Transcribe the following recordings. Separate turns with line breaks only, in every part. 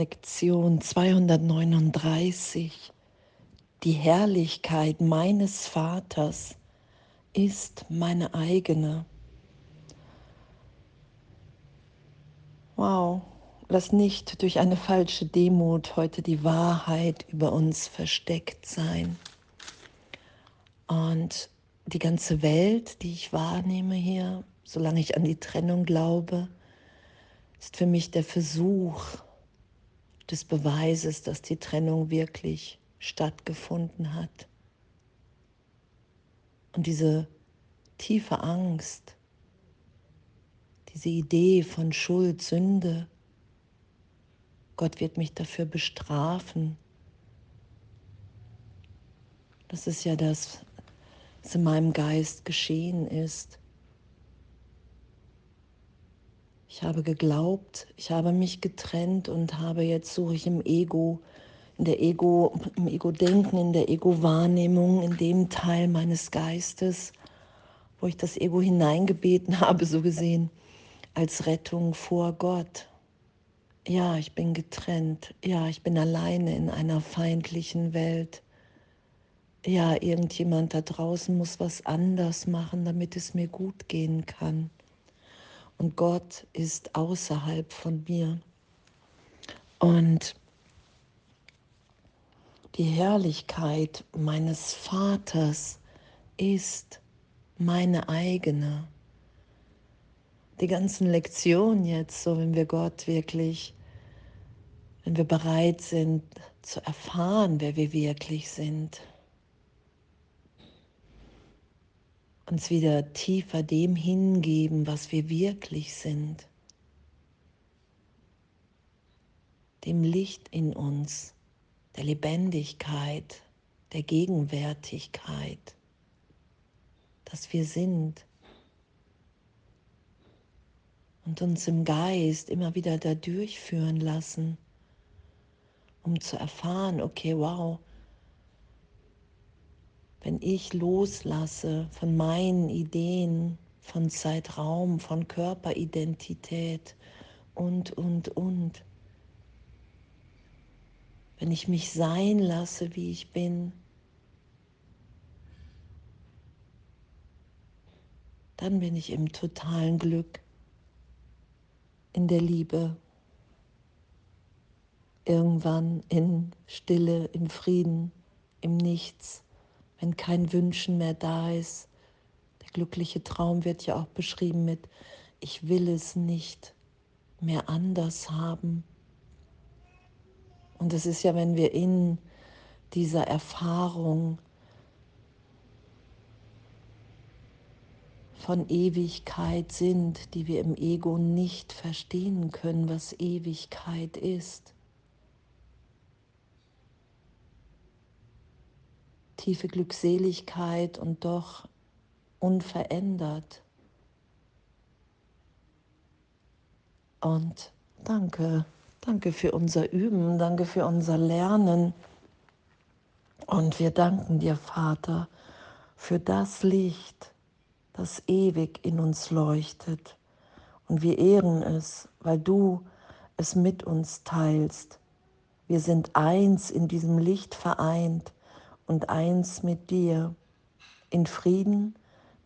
Lektion 239. Die Herrlichkeit meines Vaters ist meine eigene. Wow, lass nicht durch eine falsche Demut heute die Wahrheit über uns versteckt sein. Und die ganze Welt, die ich wahrnehme hier, solange ich an die Trennung glaube, ist für mich der Versuch des Beweises, dass die Trennung wirklich stattgefunden hat. Und diese tiefe Angst, diese Idee von Schuld, Sünde, Gott wird mich dafür bestrafen. Das ist ja das, was in meinem Geist geschehen ist. Ich habe geglaubt, ich habe mich getrennt und habe jetzt suche ich im Ego, in der Ego, im Ego-Denken, in der Ego-Wahrnehmung, in dem Teil meines Geistes, wo ich das Ego hineingebeten habe, so gesehen, als Rettung vor Gott. Ja, ich bin getrennt. Ja, ich bin alleine in einer feindlichen Welt ja, irgendjemand da draußen muss was anders machen, damit es mir gut gehen kann. Und Gott ist außerhalb von mir. Und die Herrlichkeit meines Vaters ist meine eigene. Die ganzen Lektionen jetzt, so wenn wir Gott wirklich, wenn wir bereit sind zu erfahren, wer wir wirklich sind, uns wieder tiefer dem hingeben, was wir wirklich sind, dem Licht in uns, der Lebendigkeit, der Gegenwärtigkeit, dass wir sind. Und uns im Geist immer wieder da durchführen lassen, um zu erfahren, okay, wow, wenn ich loslasse von meinen Ideen, von Zeitraum, von Körperidentität und, und, und. Wenn ich mich sein lasse, wie ich bin, dann bin ich im totalen Glück, in der Liebe, irgendwann in Stille, im Frieden, im Nichts wenn kein Wünschen mehr da ist. Der glückliche Traum wird ja auch beschrieben mit, ich will es nicht mehr anders haben. Und es ist ja, wenn wir in dieser Erfahrung von Ewigkeit sind, die wir im Ego nicht verstehen können, was Ewigkeit ist. Tiefe Glückseligkeit und doch unverändert. Und danke, danke für unser Üben, danke für unser Lernen. Und wir danken dir, Vater, für das Licht, das ewig in uns leuchtet. Und wir ehren es, weil du es mit uns teilst. Wir sind eins in diesem Licht vereint und eins mit dir, in Frieden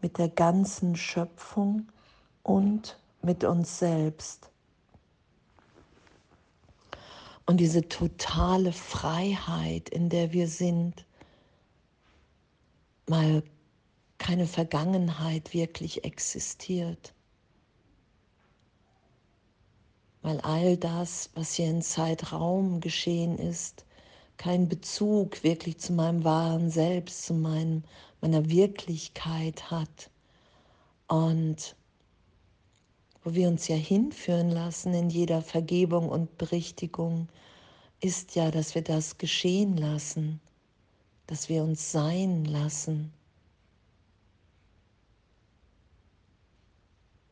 mit der ganzen Schöpfung und mit uns selbst. Und diese totale Freiheit, in der wir sind, mal keine Vergangenheit wirklich existiert. Weil all das, was hier in Zeitraum geschehen ist, keinen Bezug wirklich zu meinem wahren Selbst, zu meinem, meiner Wirklichkeit hat. Und wo wir uns ja hinführen lassen in jeder Vergebung und Berichtigung, ist ja, dass wir das geschehen lassen, dass wir uns sein lassen.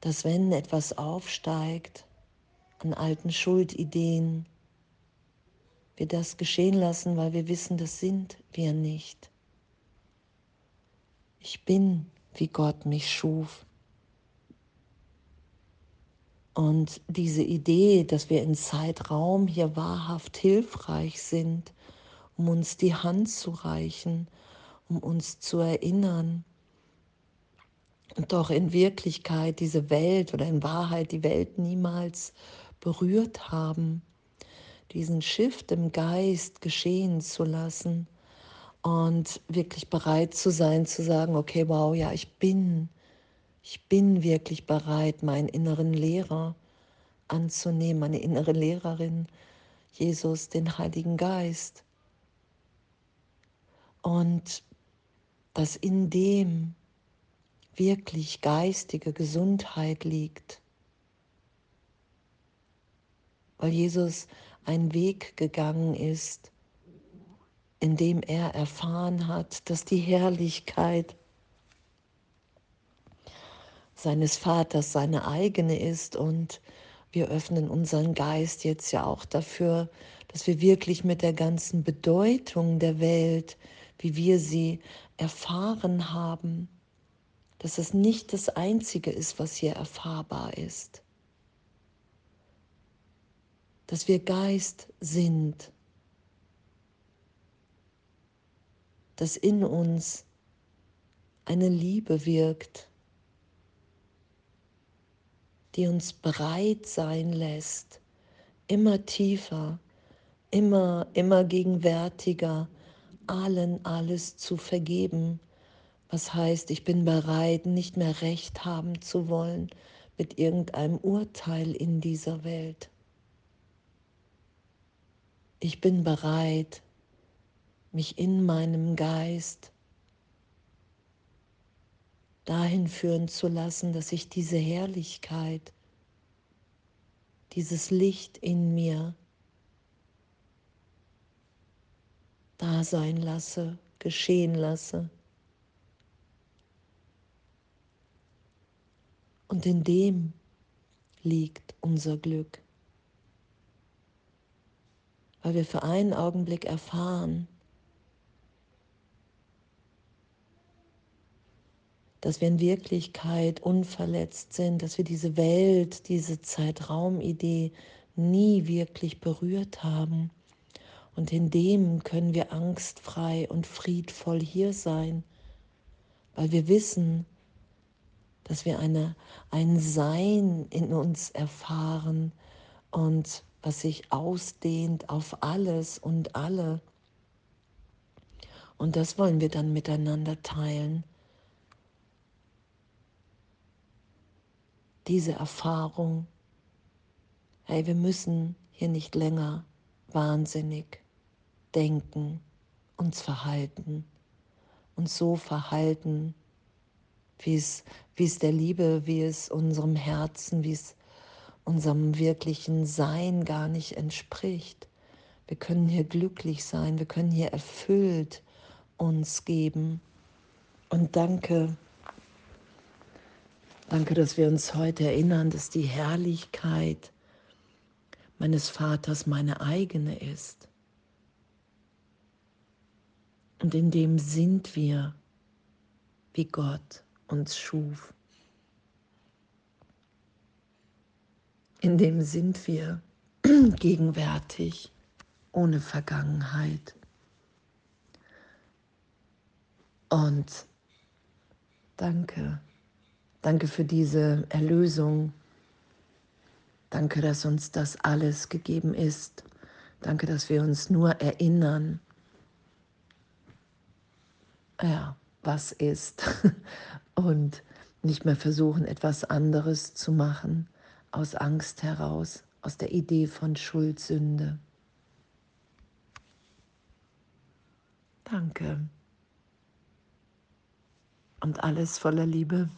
Dass wenn etwas aufsteigt an alten Schuldideen, wir das geschehen lassen, weil wir wissen, das sind wir nicht. Ich bin, wie Gott mich schuf. Und diese Idee, dass wir in Zeitraum hier wahrhaft hilfreich sind, um uns die Hand zu reichen, um uns zu erinnern, und doch in Wirklichkeit diese Welt oder in Wahrheit die Welt niemals berührt haben, diesen Shift im Geist geschehen zu lassen und wirklich bereit zu sein, zu sagen, okay, wow, ja, ich bin, ich bin wirklich bereit, meinen inneren Lehrer anzunehmen, meine innere Lehrerin, Jesus, den Heiligen Geist. Und dass in dem wirklich geistige Gesundheit liegt, weil Jesus einen Weg gegangen ist, in dem er erfahren hat, dass die Herrlichkeit seines Vaters seine eigene ist und wir öffnen unseren Geist jetzt ja auch dafür, dass wir wirklich mit der ganzen Bedeutung der Welt, wie wir sie erfahren haben, dass es nicht das Einzige ist, was hier erfahrbar ist. Dass wir Geist sind, dass in uns eine Liebe wirkt, die uns bereit sein lässt, immer tiefer, immer, immer gegenwärtiger, allen alles zu vergeben. Was heißt, ich bin bereit, nicht mehr recht haben zu wollen mit irgendeinem Urteil in dieser Welt. Ich bin bereit, mich in meinem Geist dahin führen zu lassen, dass ich diese Herrlichkeit, dieses Licht in mir da sein lasse, geschehen lasse. Und in dem liegt unser Glück, weil wir für einen Augenblick erfahren, dass wir in Wirklichkeit unverletzt sind, dass wir diese Welt, diese Zeitraumidee nie wirklich berührt haben. Und in dem können wir angstfrei und friedvoll hier sein, weil wir wissen, dass wir eine, ein Sein in uns erfahren und was sich ausdehnt auf alles und alle. Und das wollen wir dann miteinander teilen. diese Erfahrung, hey, wir müssen hier nicht länger wahnsinnig denken, uns verhalten, uns so verhalten, wie es, wie es der Liebe, wie es unserem Herzen, wie es unserem wirklichen Sein gar nicht entspricht. Wir können hier glücklich sein, wir können hier erfüllt uns geben. Und danke, Danke, dass wir uns heute erinnern, dass die Herrlichkeit meines Vaters meine eigene ist. Und in dem sind wir, wie Gott uns schuf. In dem sind wir gegenwärtig, ohne Vergangenheit. Und danke Danke für diese Erlösung. Danke, dass uns das alles gegeben ist. Danke, dass wir uns nur erinnern, ja, was ist und nicht mehr versuchen, etwas anderes zu machen aus Angst heraus, aus der Idee von Schuldsünde. Danke. Und alles voller Liebe.